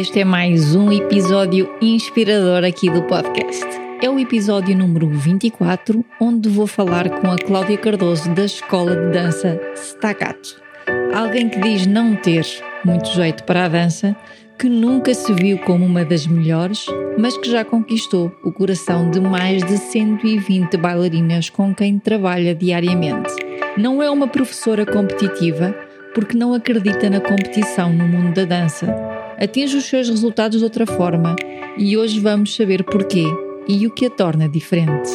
Este é mais um episódio inspirador aqui do podcast. É o episódio número 24, onde vou falar com a Cláudia Cardoso da Escola de Dança Staccato. Alguém que diz não ter muito jeito para a dança, que nunca se viu como uma das melhores, mas que já conquistou o coração de mais de 120 bailarinas com quem trabalha diariamente. Não é uma professora competitiva porque não acredita na competição no mundo da dança atinge os seus resultados de outra forma e hoje vamos saber porquê e o que a torna diferente.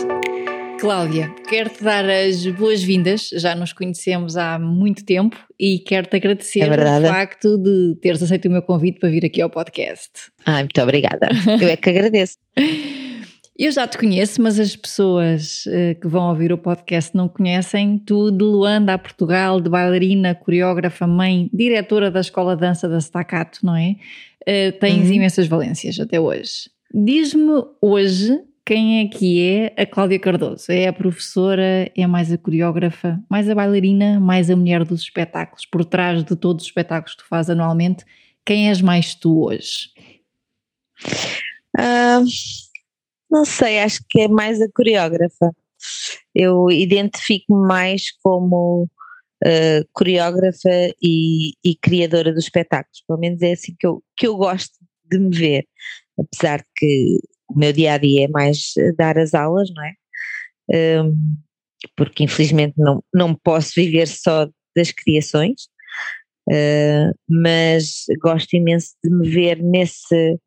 Cláudia, quero-te dar as boas-vindas, já nos conhecemos há muito tempo e quero-te agradecer é o facto de teres aceito o meu convite para vir aqui ao podcast. Ah, muito obrigada, eu é que agradeço. Eu já te conheço, mas as pessoas uh, que vão ouvir o podcast não conhecem. Tu, de Luanda a Portugal, de bailarina, coreógrafa, mãe, diretora da Escola de Dança da Staccato, não é? Uh, tens uhum. imensas valências até hoje. Diz-me hoje quem é que é a Cláudia Cardoso? É a professora, é mais a coreógrafa, mais a bailarina, mais a mulher dos espetáculos? Por trás de todos os espetáculos que tu fazes anualmente, quem és mais tu hoje? Uh não sei, acho que é mais a coreógrafa. Eu identifico-me mais como uh, coreógrafa e, e, criadora dos espetáculos. Pelo menos é assim que eu, que eu gosto de me ver. Apesar de que o meu dia a dia é mais dar as aulas, não é? Um, porque infelizmente não, não posso viver só das criações, uh, mas gosto imenso de me ver nesse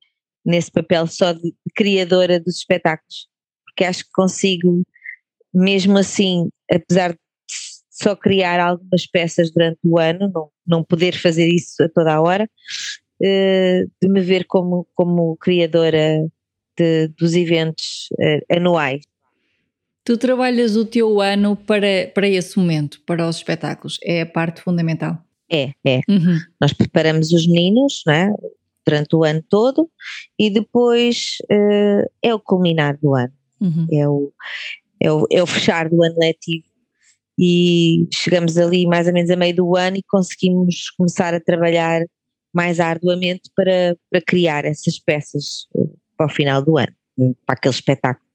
nesse papel só de criadora dos espetáculos, porque acho que consigo, mesmo assim, apesar de só criar algumas peças durante o ano, não, não poder fazer isso a toda a hora, eh, de me ver como, como criadora de, dos eventos eh, anuais. Tu trabalhas o teu ano para, para esse momento, para os espetáculos, é a parte fundamental. É, é. Uhum. Nós preparamos os meninos, não é? Durante o ano todo e depois uh, é o culminar do ano, uhum. é, o, é, o, é o fechar do ano letivo e chegamos ali mais ou menos a meio do ano e conseguimos começar a trabalhar mais arduamente para, para criar essas peças uh, para o final do ano, para aquele espetáculo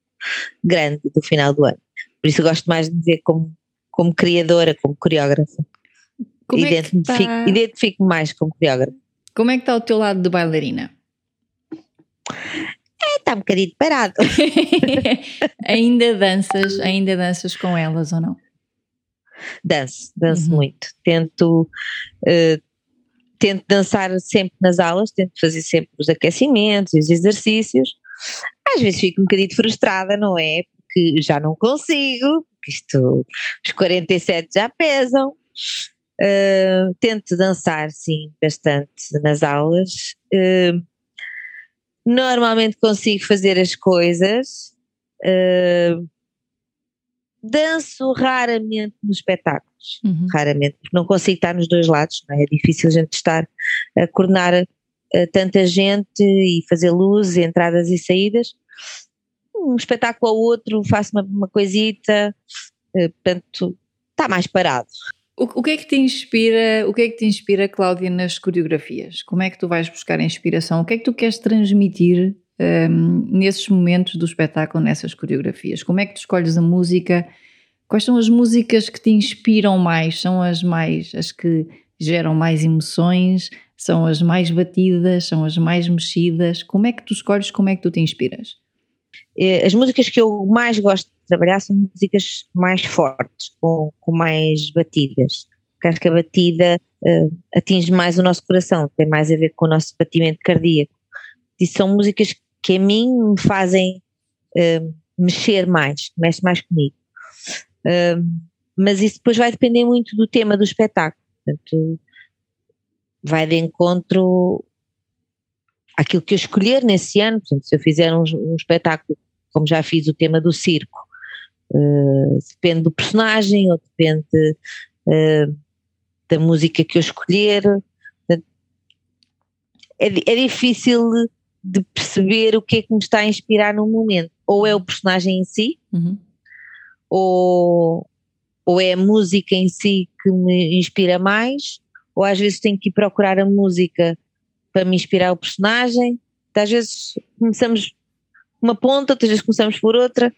grande do final do ano. Por isso eu gosto mais de me ver como, como criadora, como coreógrafa. Como identifico, é tá... identifico mais como coreógrafa. Como é que está o teu lado de bailarina? É, está um bocadinho parado. ainda danças, ainda danças com elas ou não? Danço, danço uhum. muito. Tento, uh, tento dançar sempre nas aulas, tento fazer sempre os aquecimentos e os exercícios. Às vezes fico um bocadinho frustrada, não é? Porque já não consigo, porque isto, os 47 já pesam. Uh, tento dançar, sim, bastante nas aulas. Uh, normalmente consigo fazer as coisas. Uh, danço raramente nos espetáculos, uhum. raramente, porque não consigo estar nos dois lados, é? é? difícil a gente estar a coordenar tanta gente e fazer luzes, entradas e saídas. Um espetáculo ao outro, faço uma, uma coisita, portanto, está mais parado. O, o, que é que te inspira, o que é que te inspira, Cláudia, nas coreografias? Como é que tu vais buscar inspiração? O que é que tu queres transmitir um, nesses momentos do espetáculo, nessas coreografias? Como é que tu escolhes a música? Quais são as músicas que te inspiram mais? São as mais, as que geram mais emoções? São as mais batidas? São as mais mexidas? Como é que tu escolhes? Como é que tu te inspiras? Eh, as músicas que eu mais gosto de trabalhar são músicas mais fortes, com, com mais batidas. Porque acho que a batida uh, atinge mais o nosso coração, tem mais a ver com o nosso batimento cardíaco. E são músicas que a mim me fazem uh, mexer mais, mexe mais comigo. Uh, mas isso depois vai depender muito do tema do espetáculo. Portanto, vai de encontro àquilo que eu escolher nesse ano. Portanto, se eu fizer um, um espetáculo, como já fiz o tema do circo, uh, depende do personagem ou depende uh, da música que eu escolher. É, é difícil de perceber o que é que me está a inspirar no momento. Ou é o personagem em si, uhum. ou, ou é a música em si que me inspira mais, ou às vezes tenho que ir procurar a música para me inspirar o personagem. Às vezes começamos uma ponta, outras vezes começamos por outra.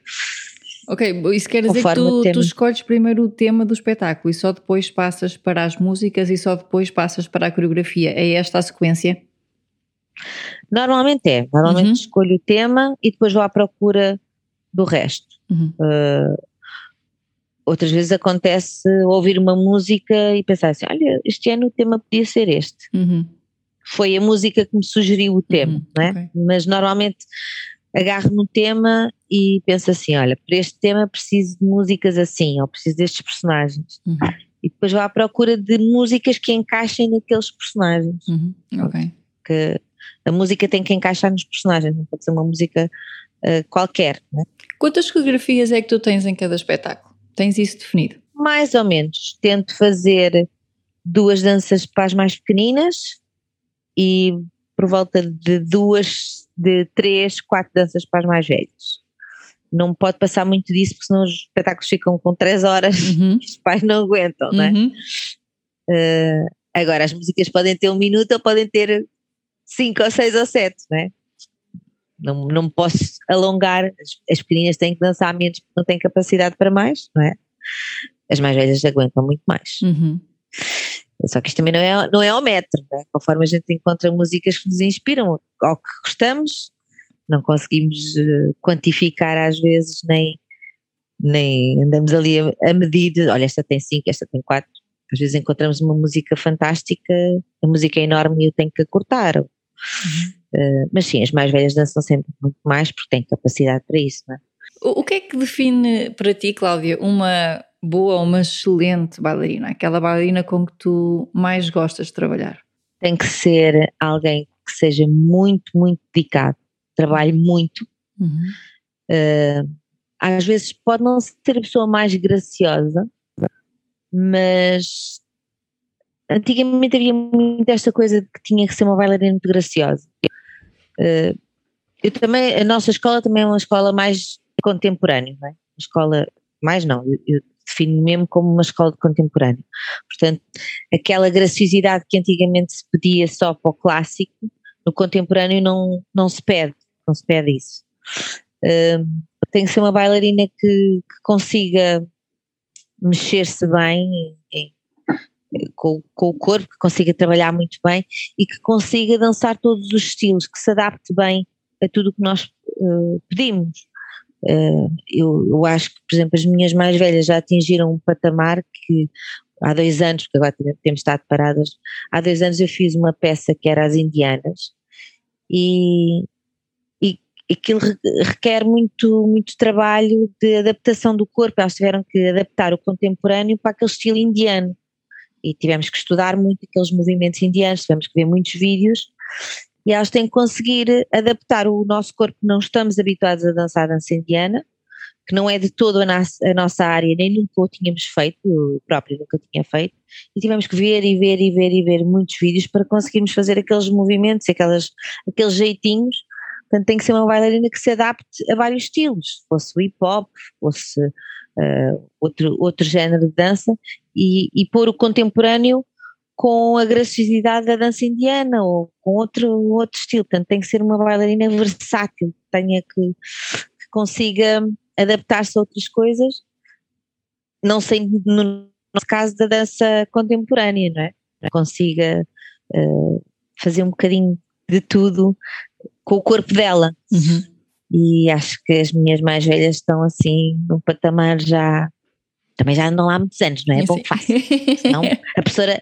Ok, isso quer dizer que tu, tu, escolhes primeiro o tema do espetáculo e só depois passas para as músicas e só depois passas para a coreografia. É esta a sequência? Normalmente é. Normalmente uhum. escolho o tema e depois vou à procura do resto. Uhum. Uh, outras vezes acontece ouvir uma música e pensar assim: olha, este ano o tema podia ser este. Uhum. Foi a música que me sugeriu o tema, uhum. não é? Okay. Mas normalmente agarro no tema e penso assim: olha, para este tema preciso de músicas assim, ou preciso destes personagens. Uhum. E depois vou à procura de músicas que encaixem naqueles personagens. Uhum. Ok. Que a música tem que encaixar nos personagens, não pode ser uma música uh, qualquer. Né? Quantas coreografias é que tu tens em cada espetáculo? Tens isso definido? Mais ou menos. Tento fazer duas danças para as mais pequeninas e por volta de duas, de três, quatro danças para as mais velhas. Não pode passar muito disso, porque senão os espetáculos ficam com três horas uhum. e os pais não aguentam, uhum. não é? Uh, agora, as músicas podem ter um minuto ou podem ter cinco ou seis ou sete, não é? Não, não posso alongar, as, as pequeninas têm que dançar menos porque não têm capacidade para mais, não é? As mais velhas aguentam muito mais. Uhum. Só que isto também não é, não é ao metro, né? conforme a gente encontra músicas que nos inspiram ao que gostamos, não conseguimos uh, quantificar às vezes, nem, nem andamos ali a, a medir, olha, esta tem cinco, esta tem quatro. Às vezes encontramos uma música fantástica, a música é enorme e eu tenho que cortar. Uhum. Uh, mas sim, as mais velhas dançam sempre muito mais porque têm capacidade para isso, não é? O, o que é que define para ti, Cláudia, uma boa ou uma excelente bailarina? Aquela bailarina com que tu mais gostas de trabalhar? Tem que ser alguém que seja muito, muito dedicado, trabalhe muito. Uhum. Uh, às vezes pode não ser a pessoa mais graciosa, mas antigamente havia muito esta coisa de que tinha que ser uma bailarina muito graciosa. Uh, eu também, a nossa escola também é uma escola mais contemporânea, não é? Uma escola, mais não, eu, eu defino mesmo como uma escola de contemporâneo. Portanto, aquela graciosidade que antigamente se pedia só para o clássico, no contemporâneo não, não se pede, não se pede isso. Uh, tem que ser uma bailarina que, que consiga mexer-se bem com, com, o corpo, que consiga trabalhar muito bem e que consiga dançar todos os estilos, que se adapte bem a tudo o que nós uh, pedimos. Uh, eu, eu, acho que, por exemplo, as minhas mais velhas já atingiram um patamar que há dois anos, porque agora temos estado paradas, há dois anos eu fiz uma peça que era as indianas e, e aquilo requer muito, muito trabalho de adaptação do corpo, elas tiveram que adaptar o contemporâneo para aquele estilo indiano. E tivemos que estudar muito aqueles movimentos indianos, tivemos que ver muitos vídeos e elas têm que conseguir adaptar o nosso corpo, não estamos habituados a dançar dança indiana, que não é de todo a, a nossa área, nem nunca o tínhamos feito, eu próprio nunca tinha feito, e tivemos que ver e ver e ver e ver muitos vídeos para conseguirmos fazer aqueles movimentos, aquelas, aqueles jeitinhos, portanto tem que ser uma bailarina que se adapte a vários estilos, fosse o hip hop, fosse uh, outro, outro género de dança, e, e pôr o contemporâneo com a graciosidade da dança indiana ou com outro, outro estilo. Portanto, tem que ser uma bailarina versátil, que tenha que, que consiga adaptar-se a outras coisas, não sei no nosso caso da dança contemporânea, não é? Consiga uh, fazer um bocadinho de tudo com o corpo dela. Uhum. E acho que as minhas mais velhas estão assim num patamar já também já andam lá há muitos anos, não é? é bom que. Senão a professora,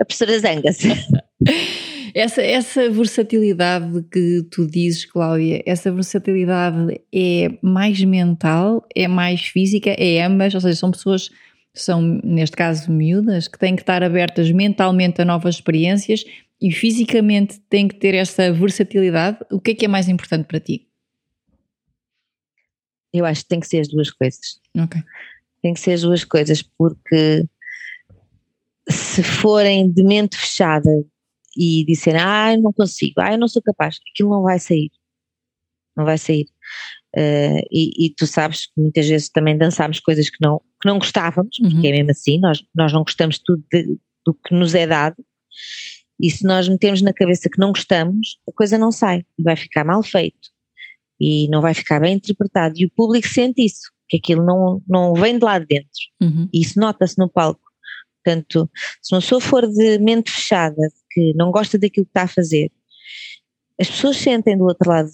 a professora zanga-se. essa, essa versatilidade que tu dizes, Cláudia, essa versatilidade é mais mental, é mais física, é ambas, ou seja, são pessoas, são neste caso miúdas, que têm que estar abertas mentalmente a novas experiências e fisicamente têm que ter essa versatilidade. O que é que é mais importante para ti? Eu acho que tem que ser as duas coisas. Ok. Tem que ser as duas coisas, porque se forem de mente fechada e disserem, ah, não consigo, ah, eu não sou capaz, aquilo não vai sair. Não vai sair. Uh, e, e, tu sabes que muitas vezes também dançámos coisas que não, que não gostávamos, uhum. porque é mesmo assim, nós, nós não gostamos tudo de, do que nos é dado, e se nós metemos na cabeça que não gostamos, a coisa não sai, e vai ficar mal feito, e não vai ficar bem interpretado, e o público sente isso, que aquilo não, não vem de lá de dentro, uhum. e isso nota-se no palco. Portanto, se uma pessoa for de mente fechada, que não gosta daquilo que está a fazer, as pessoas sentem do outro lado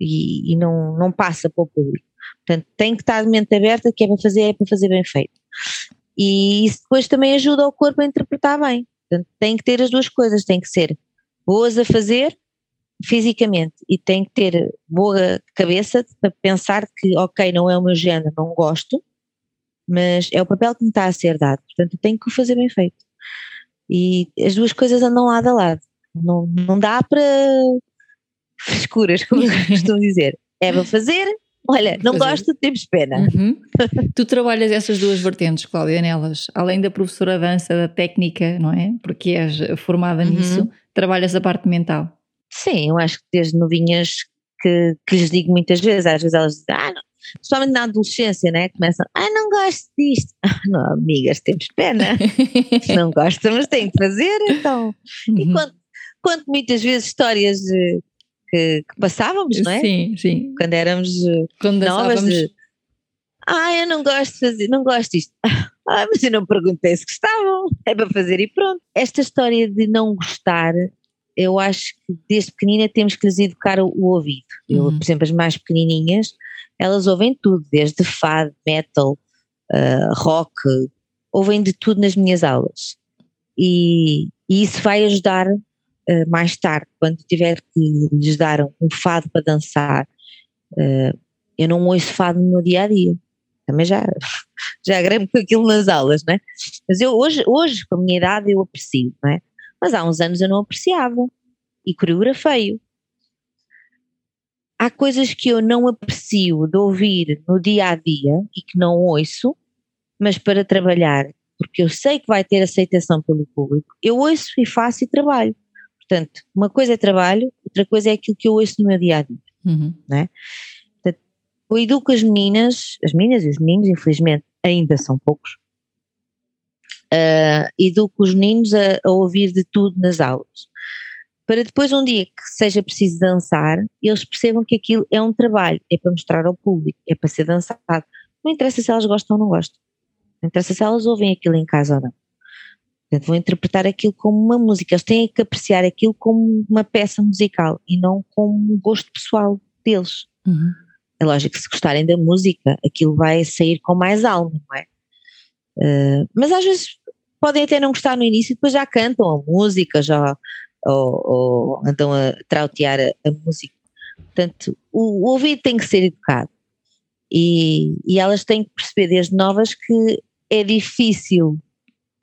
e, e não, não passa para o público. Portanto, tem que estar de mente aberta, que é para fazer, é para fazer bem feito. E isso depois também ajuda o corpo a interpretar bem. Portanto, tem que ter as duas coisas, tem que ser boas a fazer fisicamente e tem que ter boa cabeça para pensar que, ok, não é o meu género, não gosto, mas é o papel que me está a ser dado, portanto tenho que o fazer bem feito. E as duas coisas andam lado a lado. Não, não dá para escuras, como eu costumo dizer. É para fazer, olha, não fazer. gosto, temos pena. Uhum. tu trabalhas essas duas vertentes, Cláudia, nelas, além da professora dança, da técnica, não é? Porque és formada uhum. nisso, trabalhas a parte mental. Sim, eu acho que desde novinhas que, que lhes digo muitas vezes, às vezes elas dizem, ah, não, Principalmente na adolescência, né? Começam, ai, não gosto disto. Ah, não, amigas, temos pena. não gosta, mas tem que fazer, então. Uhum. E conto, conto muitas vezes histórias de, que, que, passávamos, não é? Sim, sim. Quando éramos Quando novas. De, ah, eu não gosto de fazer, não gosto disto. Ah, mas eu não perguntei se gostavam, é para fazer e pronto. Esta história de não gostar, eu acho que desde pequenina temos que lhes educar o, o ouvido. Eu, uhum. por exemplo, as mais pequenininhas, elas ouvem tudo, desde fado, metal, uh, rock, ouvem de tudo nas minhas aulas. E, e isso vai ajudar uh, mais tarde, quando tiver que lhes dar um fado para dançar. Uh, eu não ouço fado no meu dia a dia. Também já, já gramo com aquilo nas aulas, né? Mas eu hoje, hoje, com a minha idade, eu aprecio, não é? Mas há uns anos eu não apreciava. E coreografei-o há coisas que eu não aprecio de ouvir no dia a dia e que não ouço, mas para trabalhar, porque eu sei que vai ter aceitação pelo público, eu ouço e faço e trabalho. Portanto, uma coisa é trabalho, outra coisa é aquilo que eu ouço no meu dia a dia. Uhum. Né? Portanto, eu educo as meninas, as meninas e os meninos, infelizmente ainda são poucos, uh, educo os meninos a, a ouvir de tudo nas aulas para depois um dia que seja preciso dançar, eles percebam que aquilo é um trabalho, é para mostrar ao público, é para ser dançado. Não interessa se elas gostam ou não gostam. Não interessa se elas ouvem aquilo em casa ou não. Portanto, vão interpretar aquilo como uma música. Eles têm que apreciar aquilo como uma peça musical e não como um gosto pessoal deles. Uhum. É lógico que se gostarem da música, aquilo vai sair com mais alma, não é? Uh, mas às vezes podem até não gostar no início e depois já cantam a música, já ou, ou andam a trautear a, a música. Portanto, o, o, ouvido tem que ser educado e, e elas têm que perceber desde novas que é difícil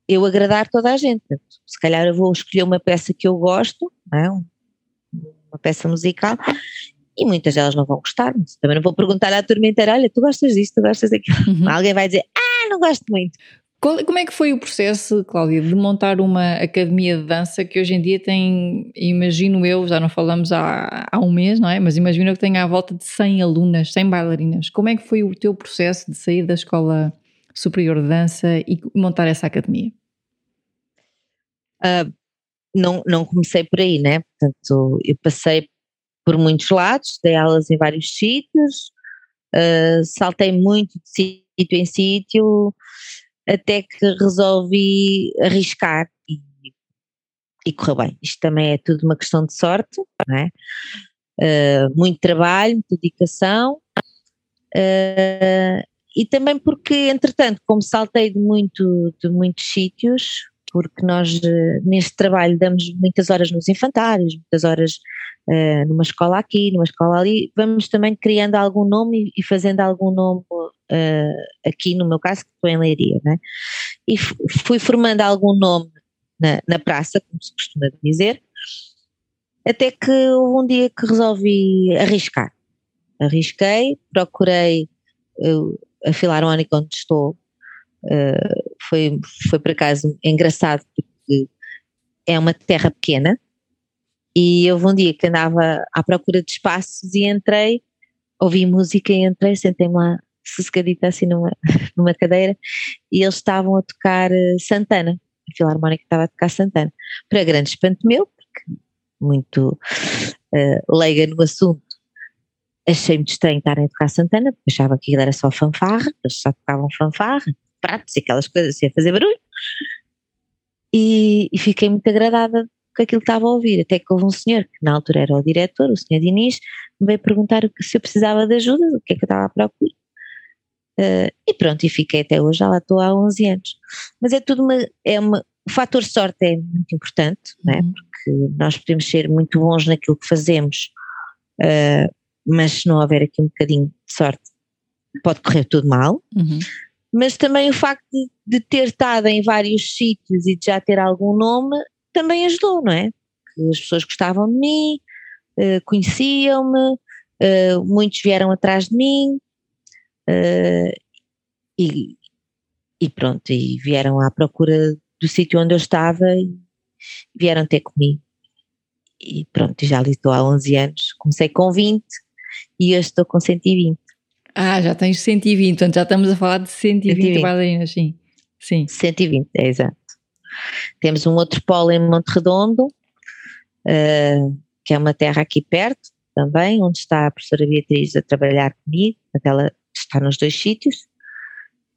eu agradar toda a gente. Portanto, se calhar eu vou escolher uma peça que eu gosto, é? uma peça musical, e muitas delas não vão gostar, também não vou perguntar à turma inteira, olha, tu gostas disto, tu gostas daquilo. Uhum. Alguém vai dizer, não gosto muito. Como é que foi o processo, Cláudia, de montar uma academia de dança que hoje em dia tem, imagino eu, já não falamos há, há um mês, não é? Mas imagino que tenha à volta de 100 alunas, 100 bailarinas. Como é que foi o teu processo de sair da Escola Superior de Dança e montar essa academia? Uh, não, não comecei por aí, né? Portanto, eu passei por muitos lados, dei aulas em vários sítios, uh, saltei muito de sítio em sítio, até que resolvi arriscar e, e correu bem. Isto também é tudo uma questão de sorte, não é? Uh, muito trabalho, muita dedicação uh, e também porque, entretanto, como saltei de, muito, de muitos sítios, porque nós eh, neste trabalho damos muitas horas nos infantários, muitas horas uh, numa escola aqui, numa escola ali, vamos também criando algum nome e, fazendo algum nome uh, aqui, no meu caso, que estou em Leiria, né? e fui formando algum nome na, na praça, como se costuma dizer, até que houve um dia que resolvi arriscar. Arrisquei, procurei uh, a Filarmónica onde estou, uh, foi, foi por acaso engraçado porque é uma terra pequena e houve um dia que andava à procura de espaços e entrei, ouvi música e entrei, sentei-me lá sossegadita assim numa, numa cadeira e eles estavam a tocar uh, Santana, a Filarmónica estava a tocar Santana, para grande espanto meu, porque muito uh, leiga no assunto, achei muito estranho estarem a tocar Santana, porque achava que aquilo era só fanfarra, eles só tocavam fanfarra, pratos e aquelas coisas assim a fazer barulho. E, e, fiquei muito agradada com aquilo que estava a ouvir, até que houve um senhor, que na altura era o diretor, o senhor Diniz, me veio perguntar se eu precisava de ajuda, o que é que eu estava à procura. Uh, e pronto, e fiquei até hoje, já lá estou há 11 anos. Mas é tudo uma, é uma, o fator sorte é muito importante, uhum. né? porque nós podemos ser muito bons naquilo que fazemos, uh, mas se não houver aqui um bocadinho de sorte, pode correr tudo mal. Uhum. Mas também o facto de, de, ter estado em vários sítios e de já ter algum nome também ajudou, não é? Que as pessoas gostavam de mim, uh, conheciam-me, uh, muitos vieram atrás de mim uh, e, e, pronto, e vieram à procura do sítio onde eu estava e vieram ter comigo. E pronto, já ali estou há 11 anos, comecei com 20 e hoje estou com 120. Ah, já tens 120, portanto já estamos a falar de 120, 120. bailarinas, sim. sim. 120, é exato. Temos um outro polo em Monte Redondo, uh, que é uma terra aqui perto também, onde está a professora Beatriz a trabalhar comigo, ela está nos dois sítios,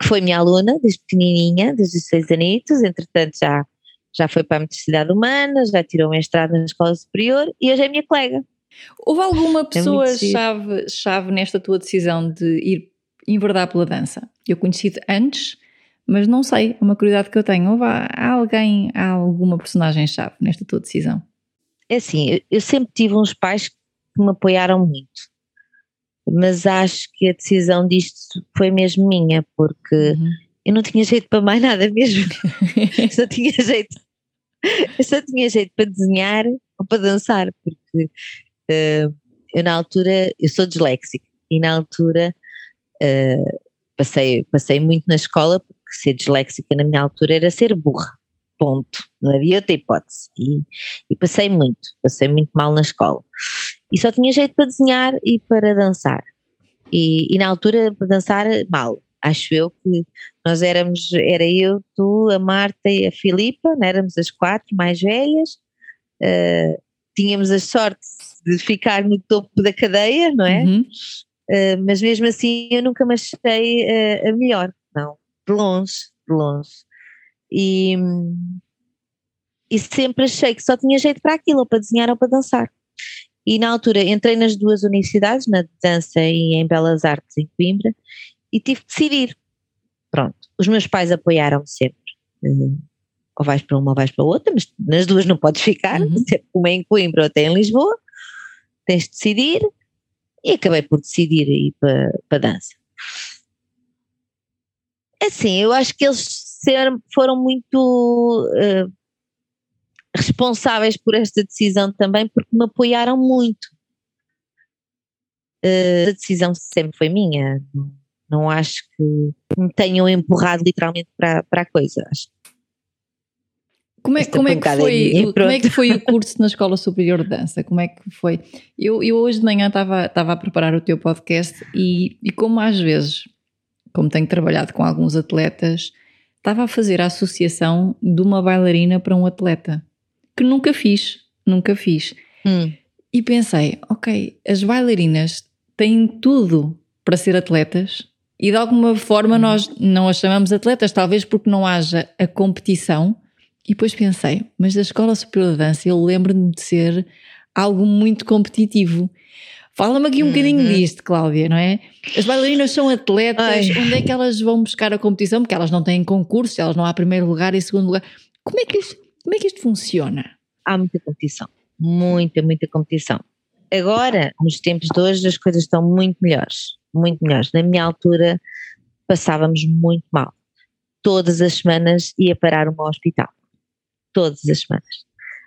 que foi minha aluna desde pequenininha, desde os seis anitos, entretanto já, já foi para a Metricidade Humana, já tirou mestrado na Escola Superior e hoje é minha colega. Houve alguma é pessoa é chave, nesta tua decisão de ir enverdar pela dança? Eu conheci-te antes, mas não sei, é uma curiosidade que eu tenho. Houve há alguém, há alguma personagem-chave nesta tua decisão? É assim, eu, sempre tive uns pais que me apoiaram muito mas acho que a decisão disto foi mesmo minha, porque uhum. eu não tinha jeito para mais nada mesmo. só tinha jeito, eu só tinha jeito para desenhar ou para dançar, porque eu na altura, eu sou disléxica e na altura uh, passei, passei muito na escola, porque ser disléxica na minha altura era ser burra. Ponto. Não havia outra hipótese. E, e passei muito, passei muito mal na escola e só tinha jeito para desenhar e para dançar. E, e na altura para dançar mal, acho eu que nós éramos, era eu, tu, a Marta e a Filipa, não éramos as quatro mais velhas, uh, tínhamos a sorte de ficar no topo da cadeia, não é? Uhum. Uh, mas mesmo assim eu nunca me achei uh, a melhor, não, de longe, de longe. E, e sempre achei que só tinha jeito para aquilo, ou para desenhar ou para dançar. E na altura entrei nas duas universidades, na de dança e em Belas Artes em Coimbra, e tive que decidir. Pronto, os meus pais apoiaram-me sempre. Uh, ou vais para uma ou vais para outra, mas nas duas não podes ficar, uhum. uma em Coimbra ou até em Lisboa, tens de decidir, e acabei por decidir ir para, para dança. Assim, eu acho que eles ser, foram muito uh, responsáveis por esta decisão também, porque me apoiaram muito. Uh, a decisão sempre foi minha. Não acho que me tenham empurrado literalmente para, para a coisa. Acho. Como é, como, é que foi, como é que foi o curso na Escola Superior de Dança? Como é que foi? Eu, eu hoje de manhã estava, estava a preparar o teu podcast e, e como às vezes, como tenho trabalhado com alguns atletas, estava a fazer a associação de uma bailarina para um atleta que nunca fiz, nunca fiz. Hum. E pensei, ok, as bailarinas têm tudo para ser atletas e de alguma forma hum. nós não as chamamos atletas, talvez porque não haja a competição. E depois pensei, mas da Escola Superior de Dança eu lembro-me de ser algo muito competitivo. Fala-me aqui um uhum. bocadinho disto, Cláudia, não é? As bailarinas são atletas, Ai. onde é que elas vão buscar a competição? Porque elas não têm concurso, elas não há primeiro lugar e segundo lugar Como é que isto, como é que isto funciona? Há muita competição, muita, muita competição. Agora, nos tempos de hoje, as coisas estão muito melhores, muito melhores. Na minha altura, passávamos muito mal. Todas as semanas ia parar uma hospital. Todas as semanas.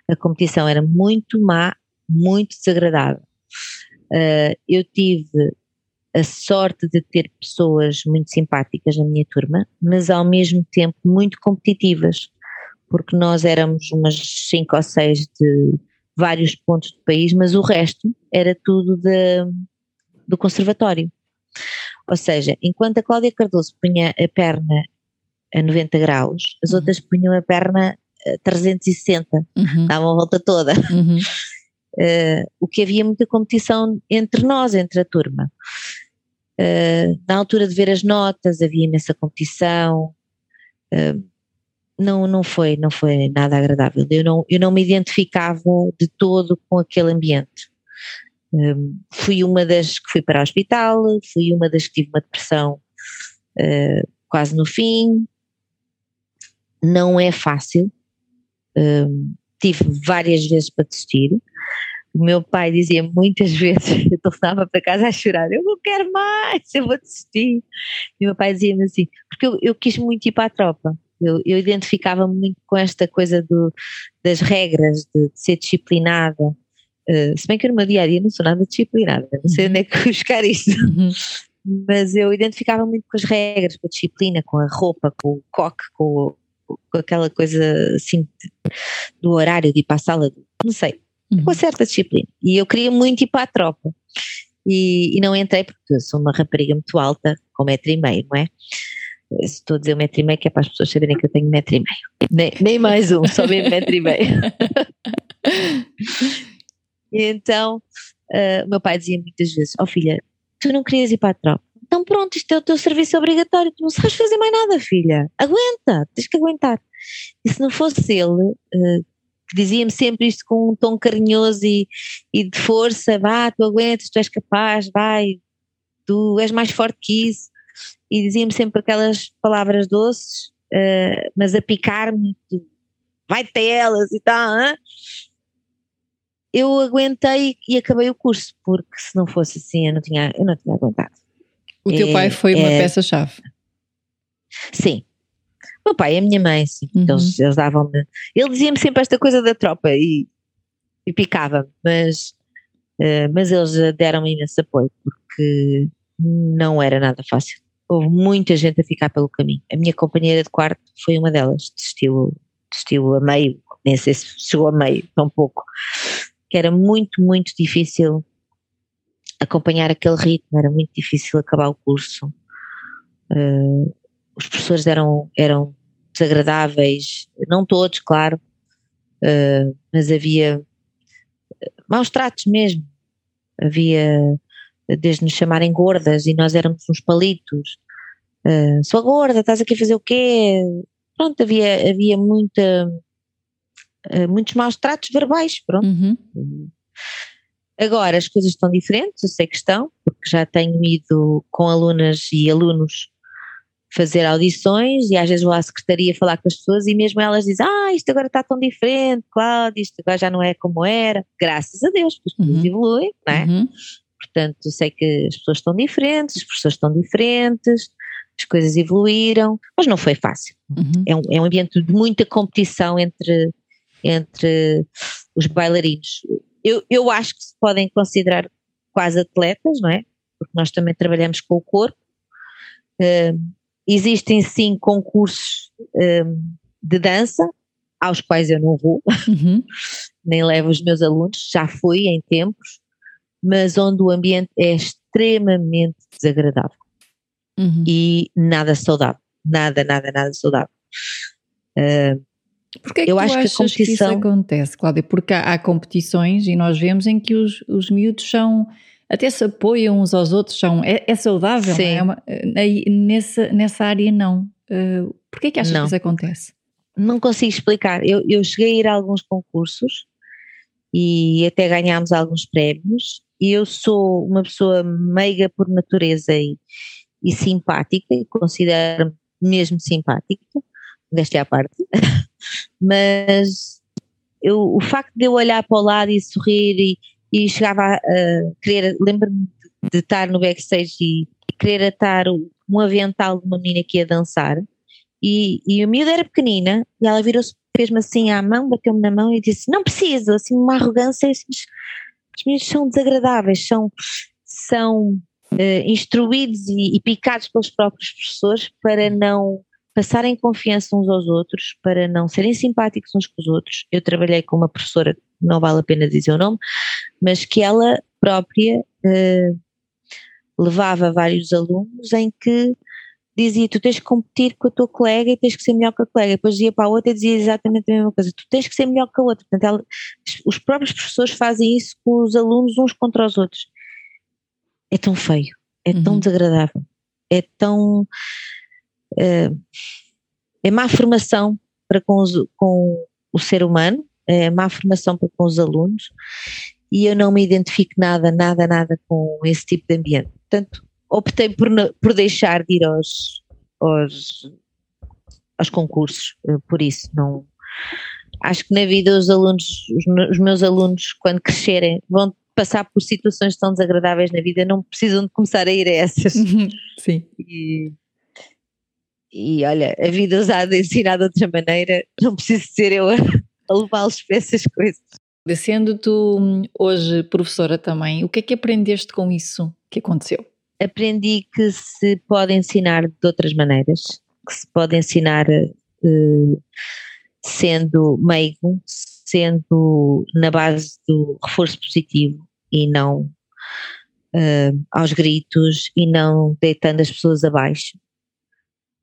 A competição era muito má, muito desagradável. Uh, eu tive a sorte de ter pessoas muito simpáticas na minha turma, mas ao mesmo tempo muito competitivas, porque nós éramos umas cinco ou seis de vários pontos do país, mas o resto era tudo de, do conservatório. Ou seja, enquanto a Cláudia Cardoso punha a perna a 90 graus, as uhum. outras punham a perna 360, uhum. davam a volta toda. Uhum. Uh, o que havia muita competição entre nós, entre a turma. Uh, na altura de ver as notas havia imensa competição, uh, não, não foi, não foi nada agradável. Eu não, eu não me identificava de todo com aquele ambiente. fui uma das que fui para o hospital, fui uma das que tive uma depressão quase no fim. Não é fácil. Tive várias vezes para desistir. O meu pai dizia muitas vezes, eu tornava para casa a chorar, eu não quero mais, eu vou desistir. E o meu pai dizia-me assim, porque eu, eu, quis muito ir para a tropa. Eu, eu identificava-me muito com esta coisa do, das regras, de, de ser disciplinada. Uh, se bem que no meu dia a dia não sou nada disciplinada, não sei onde é que buscar isto. Uhum. Mas eu identificava muito com as regras, com a disciplina, com a roupa, com o coque, com, com aquela coisa assim do horário de ir para a sala, não sei uhum. com certa disciplina. E eu queria muito ir para a tropa. E, e não entrei porque sou uma rapariga muito alta, com metro e meio, não é? Estou a dizer um metro e meio que é para as pessoas saberem que eu tenho metro e meio. Nem, nem mais um, só mesmo metro e meio. e então, uh, o meu pai dizia muitas vezes, ó oh, filha, tu não querias ir para a tropa? Então pronto, isto é o teu serviço obrigatório, tu não sabes fazer mais nada, filha. Aguenta, tens que aguentar. E se não fosse ele, uh, que dizia-me sempre isto com um tom carinhoso e, e de força, vá, tu aguentas, tu és capaz, vai, tu és mais forte que isso, e dizia-me sempre aquelas palavras doces, uh, mas a picar-me, vai ter elas e tal, hein? eu aguentei e acabei o curso, porque se não fosse assim eu não tinha, eu não tinha aguentado. O teu é, pai foi uma é, peça-chave? Sim, meu pai e a minha mãe, sim. Uhum. Eles, eles davam-me. Ele dizia-me sempre esta coisa da tropa e, e picava-me, mas, uh, mas eles deram-me imenso apoio porque não era nada fácil. Houve muita gente a ficar pelo caminho. A minha companheira de quarto foi uma delas, desistiu, desistiu a meio, nem sei se chegou a meio, tão pouco. Que era muito, muito difícil acompanhar aquele ritmo, era muito difícil acabar o curso. Uh, os professores eram, eram desagradáveis, não todos, claro, uh, mas havia maus tratos mesmo. Havia, desde nos chamarem gordas e nós éramos uns palitos. Uh, sou gorda, estás aqui a fazer o quê? Pronto, havia, havia muita, uh, muitos maus tratos verbais, pronto. Uhum. Agora as coisas estão diferentes, eu sei que estão, porque já tenho ido com alunas e alunos fazer audições e às vezes vou à secretaria falar com as pessoas e mesmo elas dizem, ah, isto agora está tão diferente, Cláudia, isto agora já não é como era, graças a Deus, porque as coisas uhum. evoluem, não é? Uhum. Portanto, eu sei que as pessoas estão diferentes, as pessoas estão diferentes, as coisas evoluíram, mas não foi fácil. Uhum. É, um, é um ambiente de muita competição entre, entre os bailarinos. Eu, eu acho que se podem considerar quase atletas, não é? Porque nós também trabalhamos com o corpo. Uh, Existem sim concursos um, de dança, aos quais eu não vou, uhum. nem levo os meus alunos, já fui em tempos, mas onde o ambiente é extremamente desagradável uhum. e nada saudável, nada, nada, nada saudável. Uh, Porquê é que eu acho que a competição que isso acontece, Cláudia? Porque há, há, competições e nós vemos em que os, os miúdos são até se apoiam uns aos outros, são, é, é saudável, Sim. É uma, é, nessa, nessa área não. Uh, Porquê é que achas não. que isso acontece? Não consigo explicar. Eu, eu cheguei a ir a alguns concursos e até ganhámos alguns prémios e eu sou uma pessoa meiga por natureza e, e simpática e considero-me mesmo simpática, desta é a parte, mas eu, o facto de eu olhar para o lado e sorrir e, e chegava a, a querer, lembro-me de, de estar no backstage e querer atar um avental de uma menina que ia dançar. E, e a miúda era pequenina e ela virou-se, fez-me assim à mão, bateu-me na mão e disse, não preciso, assim uma arrogância, os meninos são desagradáveis, são, são uh, instruídos e, e, picados pelos próprios professores para não passarem confiança uns aos outros, para não serem simpáticos uns com os outros. Eu trabalhei com uma professora, não vale a pena dizer o nome, mas que ela própria uh, levava vários alunos em que dizia tu tens que competir com a tua colega e tens que ser melhor que a colega, depois ia para a outra e dizia exatamente a mesma coisa, tu tens que ser melhor que a outra, portanto ela, os próprios professores fazem isso com os alunos uns contra os outros, é tão feio, é uhum. tão desagradável, é tão é, é má formação para com, os, com o ser humano, é má formação para com os alunos e eu não me identifico nada, nada, nada com esse tipo de ambiente. Portanto, optei por, por deixar de ir aos, aos, aos concursos, eh, por isso não acho que na vida os alunos, os, meus alunos, quando crescerem, vão passar por situações tão desagradáveis na vida, não precisam de começar a ir a essas. Sim. E, e olha, a vida usada ensinada de outra maneira, não preciso ser eu a, a levá-los para essas coisas. Sendo tu hoje professora também, o que é que aprendeste com isso que aconteceu? Aprendi que se pode ensinar de outras maneiras, que se pode ensinar uh, sendo meigo, sendo na base do reforço positivo e não uh, aos gritos e não deitando as pessoas abaixo,